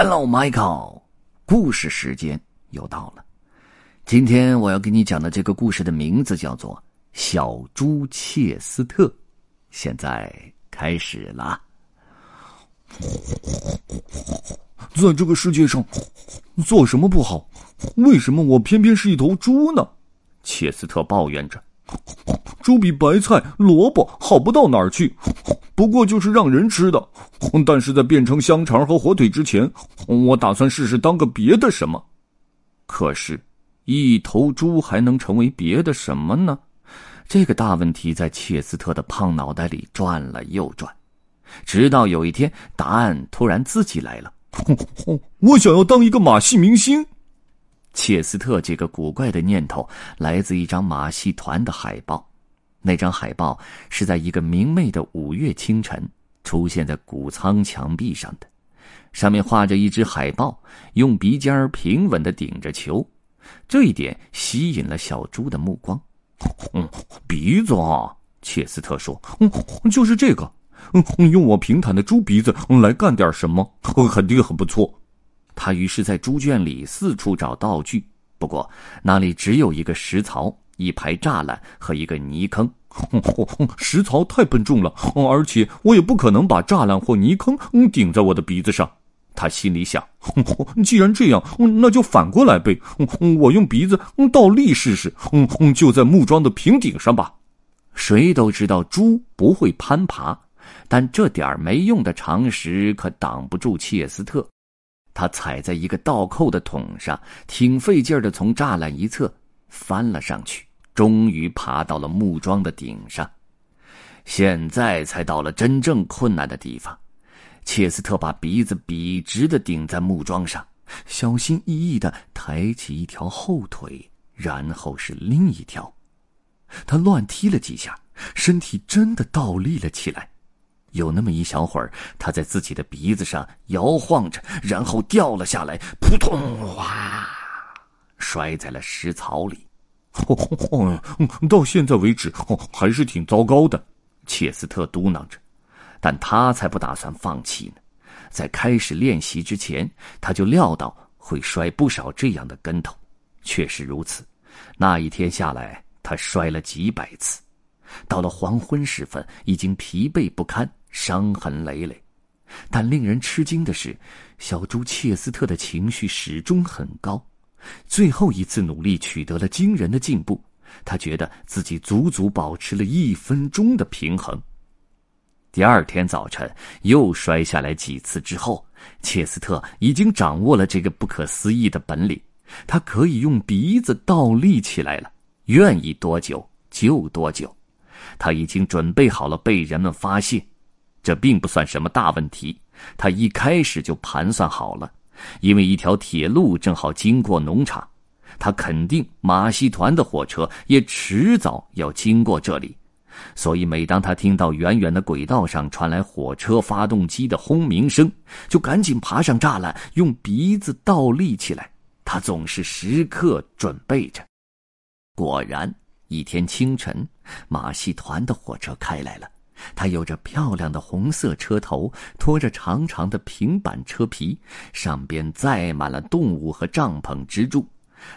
Hello, Michael。故事时间又到了。今天我要给你讲的这个故事的名字叫做《小猪切斯特》。现在开始了。在这个世界上，做什么不好？为什么我偏偏是一头猪呢？切斯特抱怨着。猪比白菜、萝卜好不到哪儿去，不过就是让人吃的。但是在变成香肠和火腿之前，我打算试试当个别的什么。可是，一头猪还能成为别的什么呢？这个大问题在切斯特的胖脑袋里转了又转，直到有一天，答案突然自己来了。我想要当一个马戏明星。切斯特这个古怪的念头来自一张马戏团的海报。那张海报是在一个明媚的五月清晨出现在谷仓墙壁上的，上面画着一只海豹，用鼻尖平稳的顶着球，这一点吸引了小猪的目光。嗯，鼻子啊，切斯特说，嗯，就是这个，嗯，用我平坦的猪鼻子来干点什么，肯定很不错。他于是，在猪圈里四处找道具，不过那里只有一个石槽。一排栅栏和一个泥坑，石槽太笨重了，而且我也不可能把栅栏或泥坑顶在我的鼻子上。他心里想：既然这样，那就反过来呗，我用鼻子倒立试试，就在木桩的平顶上吧。谁都知道猪不会攀爬，但这点没用的常识可挡不住切斯特。他踩在一个倒扣的桶上，挺费劲的从栅栏一侧翻了上去。终于爬到了木桩的顶上，现在才到了真正困难的地方。切斯特把鼻子笔直的顶在木桩上，小心翼翼的抬起一条后腿，然后是另一条。他乱踢了几下，身体真的倒立了起来。有那么一小会儿，他在自己的鼻子上摇晃着，然后掉了下来，扑通，哇，摔在了石槽里。到现在为止，还是挺糟糕的。切斯特嘟囔着，但他才不打算放弃呢。在开始练习之前，他就料到会摔不少这样的跟头。确实如此，那一天下来，他摔了几百次。到了黄昏时分，已经疲惫不堪，伤痕累累。但令人吃惊的是，小猪切斯特的情绪始终很高。最后一次努力取得了惊人的进步，他觉得自己足足保持了一分钟的平衡。第二天早晨又摔下来几次之后，切斯特已经掌握了这个不可思议的本领，他可以用鼻子倒立起来了，愿意多久就多久。他已经准备好了被人们发现，这并不算什么大问题，他一开始就盘算好了。因为一条铁路正好经过农场，他肯定马戏团的火车也迟早要经过这里，所以每当他听到远远的轨道上传来火车发动机的轰鸣声，就赶紧爬上栅栏，用鼻子倒立起来。他总是时刻准备着。果然，一天清晨，马戏团的火车开来了。它有着漂亮的红色车头，拖着长长的平板车皮，上边载满了动物和帐篷支柱。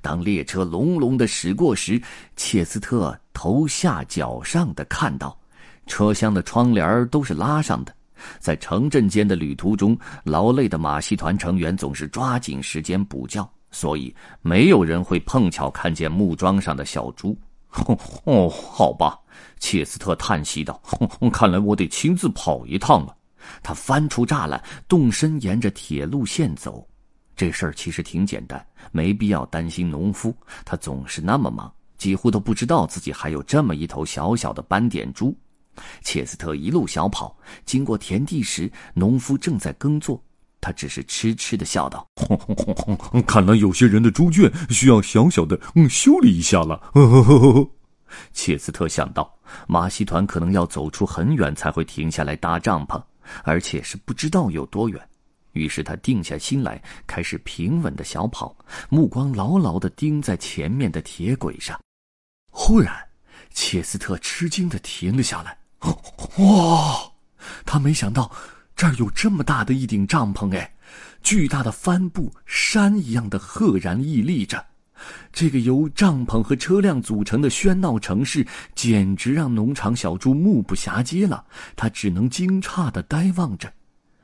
当列车隆隆的驶过时，切斯特头下脚上的看到，车厢的窗帘都是拉上的。在城镇间的旅途中，劳累的马戏团成员总是抓紧时间补觉，所以没有人会碰巧看见木桩上的小猪。哦，好吧，切斯特叹息道：“哼哼看来我得亲自跑一趟了。”他翻出栅栏，动身沿着铁路线走。这事儿其实挺简单，没必要担心农夫，他总是那么忙，几乎都不知道自己还有这么一头小小的斑点猪。切斯特一路小跑，经过田地时，农夫正在耕作。他只是痴痴的笑道：“哼哼哼哼看来有些人的猪圈需要小小的嗯修理一下了。”切斯特想到，马戏团可能要走出很远才会停下来搭帐篷，而且是不知道有多远。于是他定下心来，开始平稳的小跑，目光牢牢的盯在前面的铁轨上。忽然，切斯特吃惊的停了下来。哇！他没想到。这儿有这么大的一顶帐篷，哎，巨大的帆布山一样的赫然屹立着。这个由帐篷和车辆组成的喧闹城市，简直让农场小猪目不暇接了。他只能惊诧的呆望着。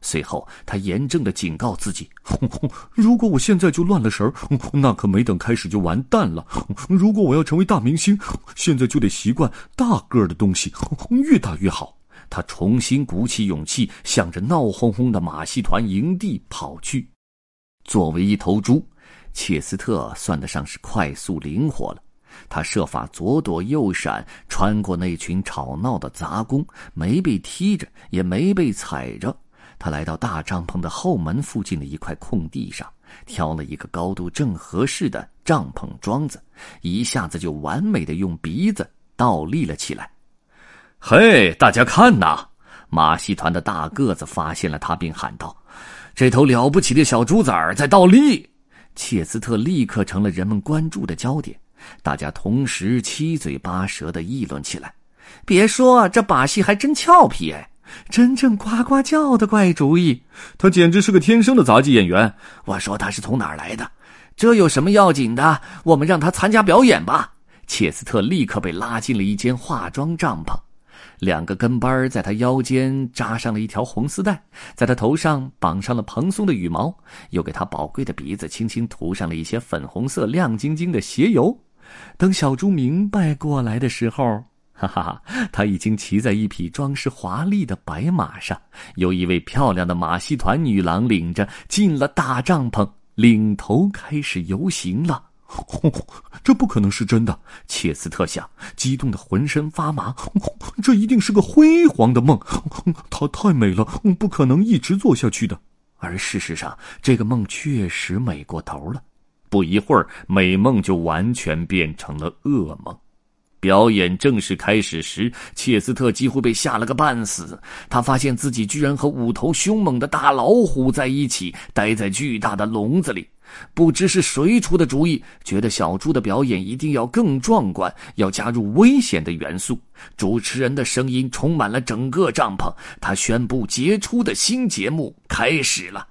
随后，他严正的警告自己：“如果我现在就乱了神儿，那可没等开始就完蛋了。如果我要成为大明星，现在就得习惯大个儿的东西，越大越好。”他重新鼓起勇气，向着闹哄哄的马戏团营地跑去。作为一头猪，切斯特算得上是快速灵活了。他设法左躲右闪，穿过那群吵闹的杂工，没被踢着，也没被踩着。他来到大帐篷的后门附近的一块空地上，挑了一个高度正合适的帐篷桩子，一下子就完美的用鼻子倒立了起来。嘿，大家看呐！马戏团的大个子发现了他，并喊道：“这头了不起的小猪崽儿在倒立！”切斯特立刻成了人们关注的焦点，大家同时七嘴八舌的议论起来。别说，这把戏还真俏皮哎！真正呱呱叫的怪主意，他简直是个天生的杂技演员。我说他是从哪儿来的？这有什么要紧的？我们让他参加表演吧。切斯特立刻被拉进了一间化妆帐篷，两个跟班在他腰间扎上了一条红丝带，在他头上绑上了蓬松的羽毛，又给他宝贵的鼻子轻轻涂上了一些粉红色亮晶晶的鞋油。等小猪明白过来的时候。哈哈哈，他已经骑在一匹装饰华丽的白马上，由一位漂亮的马戏团女郎领着进了大帐篷，领头开始游行了。这不可能是真的，切斯特想，激动的浑身发麻。这一定是个辉煌的梦，她太美了，不可能一直做下去的。而事实上，这个梦确实美过头了。不一会儿，美梦就完全变成了噩梦。表演正式开始时，切斯特几乎被吓了个半死。他发现自己居然和五头凶猛的大老虎在一起，待在巨大的笼子里。不知是谁出的主意，觉得小猪的表演一定要更壮观，要加入危险的元素。主持人的声音充满了整个帐篷，他宣布杰出的新节目开始了。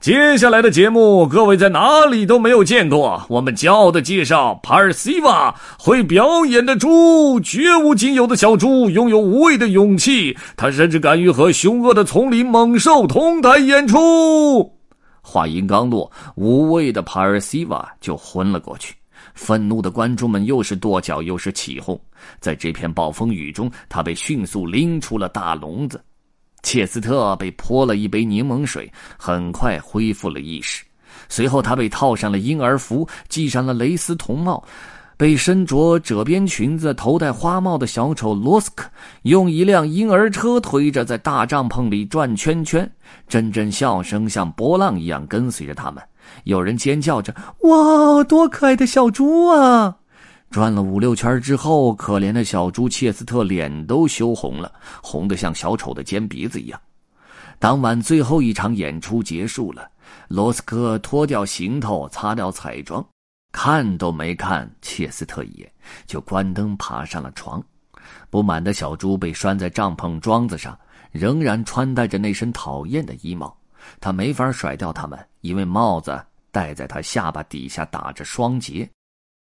接下来的节目，各位在哪里都没有见过。我们骄傲的介绍，帕尔西瓦会表演的猪，绝无仅有的小猪，拥有无畏的勇气。他甚至敢于和凶恶的丛林猛兽同台演出。话音刚落，无畏的帕尔西瓦就昏了过去。愤怒的观众们又是跺脚又是起哄。在这片暴风雨中，他被迅速拎出了大笼子。切斯特被泼了一杯柠檬水，很快恢复了意识。随后，他被套上了婴儿服，系上了蕾丝童帽，被身着褶边裙子、头戴花帽的小丑罗斯克用一辆婴儿车推着，在大帐篷里转圈圈。阵阵笑声像波浪一样跟随着他们，有人尖叫着：“哇，多可爱的小猪啊！”转了五六圈之后，可怜的小猪切斯特脸都羞红了，红得像小丑的尖鼻子一样。当晚最后一场演出结束了，罗斯科脱掉行头，擦掉彩妆，看都没看切斯特一眼，就关灯爬上了床。不满的小猪被拴在帐篷桩子上，仍然穿戴着那身讨厌的衣帽。他没法甩掉他们，因为帽子戴在他下巴底下打着双结。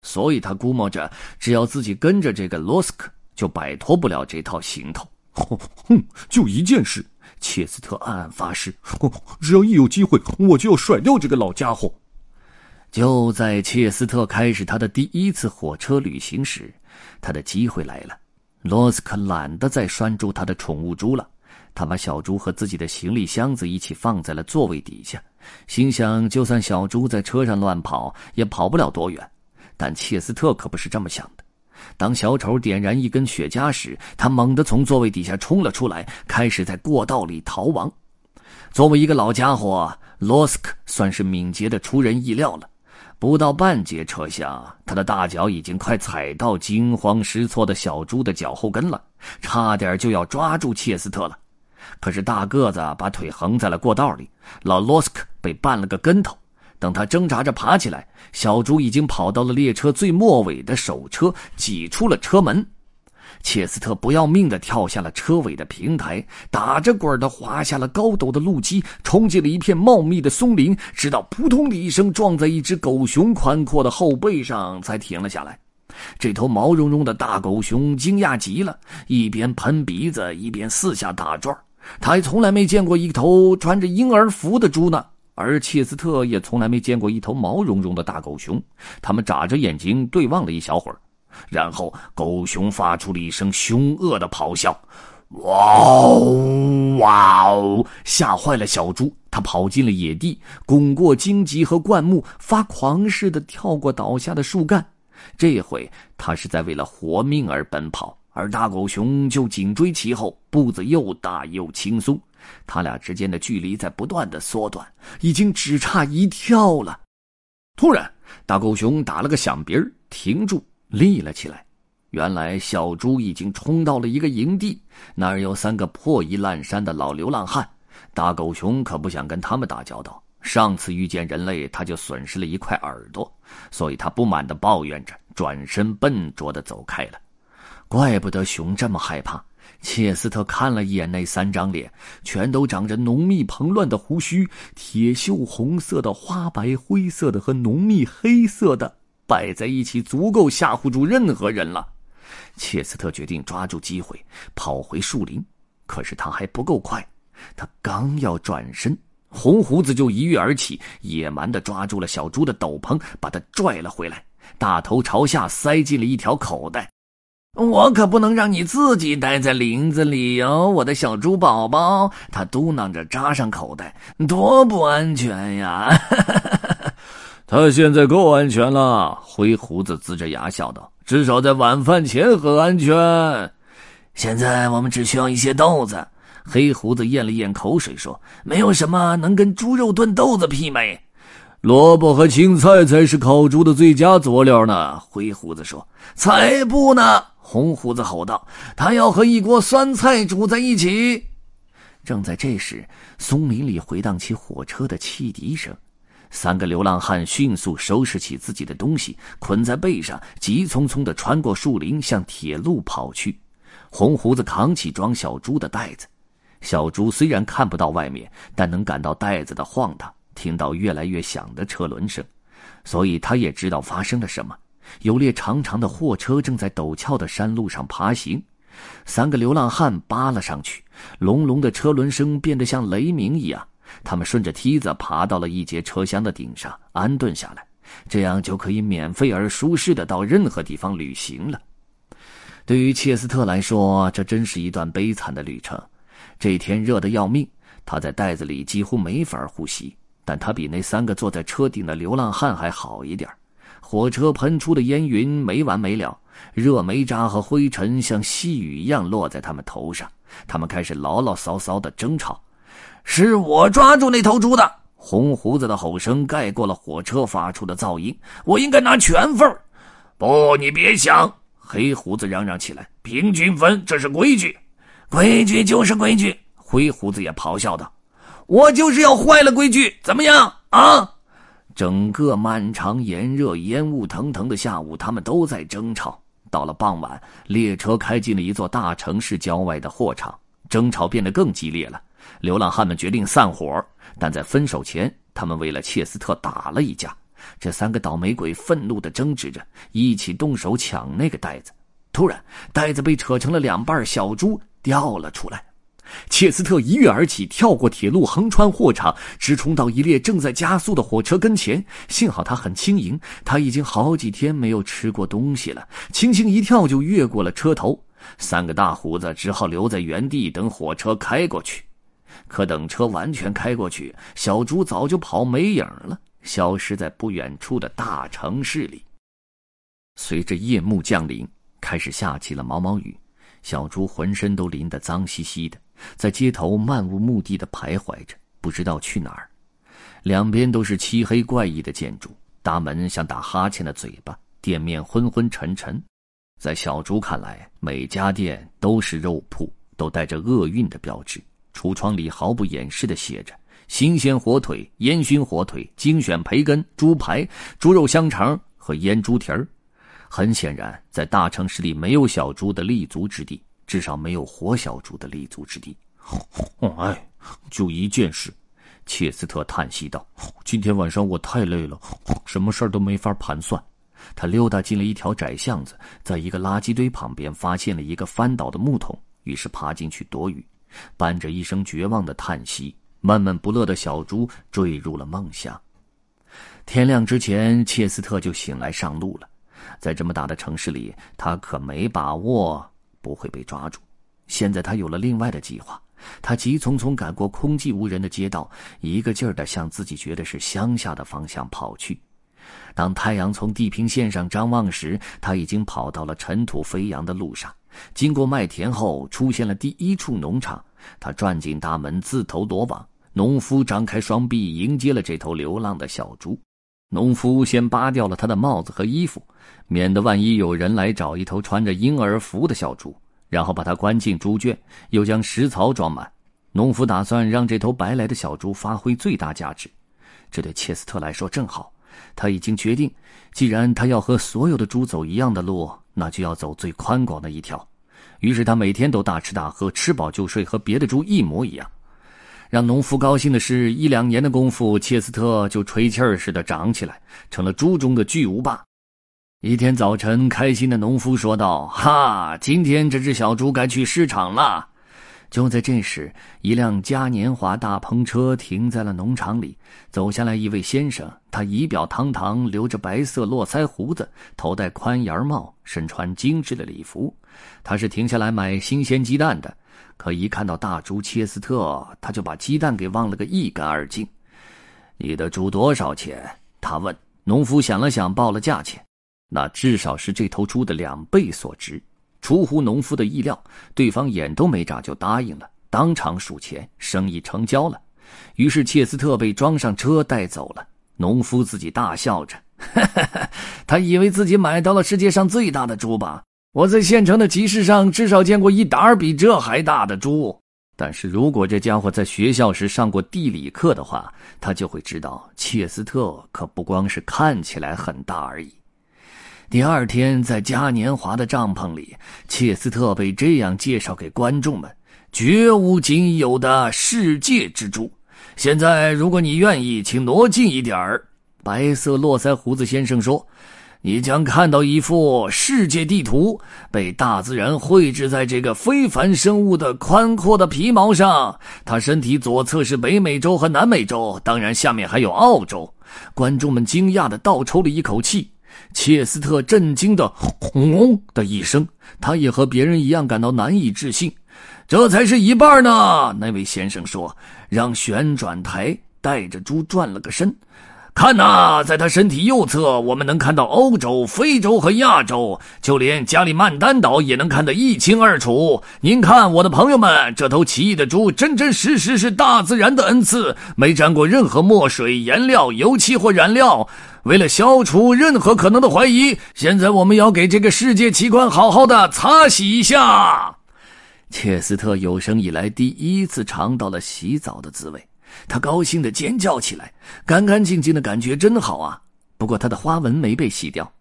所以他估摸着，只要自己跟着这个罗斯克，就摆脱不了这套行头。哼，就一件事，切斯特暗暗发誓：只要一有机会，我就要甩掉这个老家伙。就在切斯特开始他的第一次火车旅行时，他的机会来了。罗斯克懒得再拴住他的宠物猪了，他把小猪和自己的行李箱子一起放在了座位底下，心想：就算小猪在车上乱跑，也跑不了多远。但切斯特可不是这么想的。当小丑点燃一根雪茄时，他猛地从座位底下冲了出来，开始在过道里逃亡。作为一个老家伙，罗斯克算是敏捷的出人意料了。不到半节车厢，他的大脚已经快踩到惊慌失措的小猪的脚后跟了，差点就要抓住切斯特了。可是大个子把腿横在了过道里，老罗斯克被绊了个跟头。等他挣扎着爬起来，小猪已经跑到了列车最末尾的手车，挤出了车门。切斯特不要命的跳下了车尾的平台，打着滚的滑下了高陡的路基，冲进了一片茂密的松林，直到扑通的一声撞在一只狗熊宽阔的后背上，才停了下来。这头毛茸茸的大狗熊惊讶极了，一边喷鼻子，一边四下打转。他还从来没见过一头穿着婴儿服的猪呢，而切斯特也从来没见过一头毛茸茸的大狗熊。他们眨着眼睛对望了一小会儿。然后，狗熊发出了一声凶恶的咆哮，“哇哦哇哦！”吓坏了小猪，它跑进了野地，拱过荆棘和灌木，发狂似的跳过倒下的树干。这回，它是在为了活命而奔跑，而大狗熊就紧追其后，步子又大又轻松。他俩之间的距离在不断的缩短，已经只差一跳了。突然，大狗熊打了个响鼻儿，停住。立了起来，原来小猪已经冲到了一个营地，那儿有三个破衣烂衫的老流浪汉。大狗熊可不想跟他们打交道，上次遇见人类，他就损失了一块耳朵，所以他不满地抱怨着，转身笨拙地走开了。怪不得熊这么害怕。切斯特看了一眼那三张脸，全都长着浓密蓬乱的胡须，铁锈红色的、花白灰色的和浓密黑色的。摆在一起足够吓唬住任何人了。切斯特决定抓住机会跑回树林，可是他还不够快。他刚要转身，红胡子就一跃而起，野蛮地抓住了小猪的斗篷，把他拽了回来，大头朝下塞进了一条口袋。我可不能让你自己待在林子里哟，我的小猪宝宝。他嘟囔着扎上口袋，多不安全呀！他现在够安全了，灰胡子呲着牙笑道：“至少在晚饭前很安全。”现在我们只需要一些豆子。黑胡子咽了咽口水说：“没有什么能跟猪肉炖豆子媲美。萝卜和青菜才是烤猪的最佳佐料呢。”灰胡子说：“才不呢！”红胡子吼道：“他要和一锅酸菜煮在一起。”正在这时，松林里回荡起火车的汽笛声。三个流浪汉迅速收拾起自己的东西，捆在背上，急匆匆地穿过树林，向铁路跑去。红胡子扛起装小猪的袋子，小猪虽然看不到外面，但能感到袋子的晃荡，听到越来越响的车轮声，所以他也知道发生了什么。有列长长的货车正在陡峭的山路上爬行，三个流浪汉扒了上去，隆隆的车轮声变得像雷鸣一样。他们顺着梯子爬到了一节车厢的顶上，安顿下来，这样就可以免费而舒适的到任何地方旅行了。对于切斯特来说，这真是一段悲惨的旅程。这天热得要命，他在袋子里几乎没法呼吸。但他比那三个坐在车顶的流浪汉还好一点。火车喷出的烟云没完没了，热煤渣和灰尘像细雨一样落在他们头上。他们开始牢牢骚骚的争吵。是我抓住那头猪的！红胡子的吼声盖过了火车发出的噪音。我应该拿全份不，你别想！黑胡子嚷嚷起来：“平均分，这是规矩，规矩就是规矩。”灰胡子也咆哮道：“我就是要坏了规矩，怎么样啊？”整个漫长、炎热、烟雾腾腾的下午，他们都在争吵。到了傍晚，列车开进了一座大城市郊外的货场，争吵变得更激烈了。流浪汉们决定散伙，但在分手前，他们为了切斯特打了一架。这三个倒霉鬼愤怒地争执着，一起动手抢那个袋子。突然，袋子被扯成了两半，小猪掉了出来。切斯特一跃而起，跳过铁路，横穿货场，直冲到一列正在加速的火车跟前。幸好他很轻盈，他已经好几天没有吃过东西了，轻轻一跳就越过了车头。三个大胡子只好留在原地等火车开过去。可等车完全开过去，小猪早就跑没影了，消失在不远处的大城市里。随着夜幕降临，开始下起了毛毛雨，小猪浑身都淋得脏兮兮的，在街头漫无目的的徘徊着，不知道去哪儿。两边都是漆黑怪异的建筑，大门像打哈欠的嘴巴，店面昏昏沉沉。在小猪看来，每家店都是肉铺，都带着厄运的标志。橱窗里毫不掩饰的写着：“新鲜火腿、烟熏火腿、精选培根、猪排、猪肉香肠和腌猪蹄儿。”很显然，在大城市里没有小猪的立足之地，至少没有活小猪的立足之地。哎，就一件事，切斯特叹息道：“今天晚上我太累了，什么事儿都没法盘算。”他溜达进了一条窄巷子，在一个垃圾堆旁边发现了一个翻倒的木桶，于是爬进去躲雨，伴着一声绝望的叹息，闷闷不乐的小猪坠入了梦乡。天亮之前，切斯特就醒来上路了。在这么大的城市里，他可没把握不会被抓住。现在他有了另外的计划，他急匆匆赶过空寂无人的街道，一个劲儿的向自己觉得是乡下的方向跑去。当太阳从地平线上张望时，他已经跑到了尘土飞扬的路上。经过麦田后，出现了第一处农场。他转进大门，自投罗网。农夫张开双臂迎接了这头流浪的小猪。农夫先扒掉了他的帽子和衣服，免得万一有人来找一头穿着婴儿服的小猪，然后把它关进猪圈，又将食槽装满。农夫打算让这头白来的小猪发挥最大价值，这对切斯特来说正好。他已经决定，既然他要和所有的猪走一样的路，那就要走最宽广的一条。于是他每天都大吃大喝，吃饱就睡，和别的猪一模一样。让农夫高兴的是，一两年的功夫，切斯特就吹气儿似的长起来，成了猪中的巨无霸。一天早晨，开心的农夫说道：“哈，今天这只小猪该去市场了。”就在这时，一辆嘉年华大篷车停在了农场里。走下来一位先生，他仪表堂堂，留着白色络腮胡子，头戴宽檐帽，身穿精致的礼服。他是停下来买新鲜鸡蛋的。可一看到大猪切斯特，他就把鸡蛋给忘了个一干二净。你的猪多少钱？他问。农夫想了想，报了价钱。那至少是这头猪的两倍所值。出乎农夫的意料，对方眼都没眨就答应了，当场数钱，生意成交了。于是切斯特被装上车带走了。农夫自己大笑着，他以为自己买到了世界上最大的猪吧？我在县城的集市上至少见过一打比这还大的猪。但是如果这家伙在学校时上过地理课的话，他就会知道，切斯特可不光是看起来很大而已。第二天，在嘉年华的帐篷里，切斯特被这样介绍给观众们：绝无仅有的世界之猪。现在，如果你愿意，请挪近一点儿。白色络腮胡子先生说：“你将看到一幅世界地图，被大自然绘制在这个非凡生物的宽阔的皮毛上。它身体左侧是北美洲和南美洲，当然下面还有澳洲。”观众们惊讶的倒抽了一口气。切斯特震惊的“轰”的一声，他也和别人一样感到难以置信。这才是一半呢，那位先生说：“让旋转台带着猪转了个身。看呐，在他身体右侧，我们能看到欧洲、非洲和亚洲，就连加里曼丹岛也能看得一清二楚。您看，我的朋友们，这头奇异的猪真真实实是大自然的恩赐，没沾过任何墨水、颜料、油漆或染料。”为了消除任何可能的怀疑，现在我们要给这个世界奇观好好的擦洗一下。切斯特有生以来第一次尝到了洗澡的滋味，他高兴的尖叫起来，干干净净的感觉真好啊！不过他的花纹没被洗掉。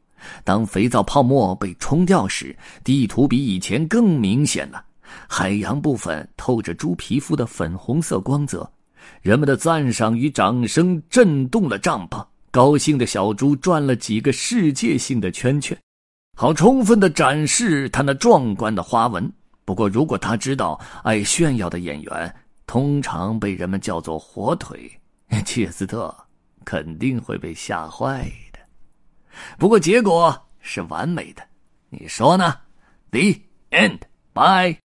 当肥皂泡沫被冲掉时，地图比以前更明显了。海洋部分透着猪皮肤的粉红色光泽，人们的赞赏与掌声震动了帐篷。高兴的小猪转了几个世界性的圈圈，好充分的展示他那壮观的花纹。不过，如果他知道爱炫耀的演员通常被人们叫做火腿，切斯特肯定会被吓坏的。不过，结果是完美的，你说呢？The end. Bye.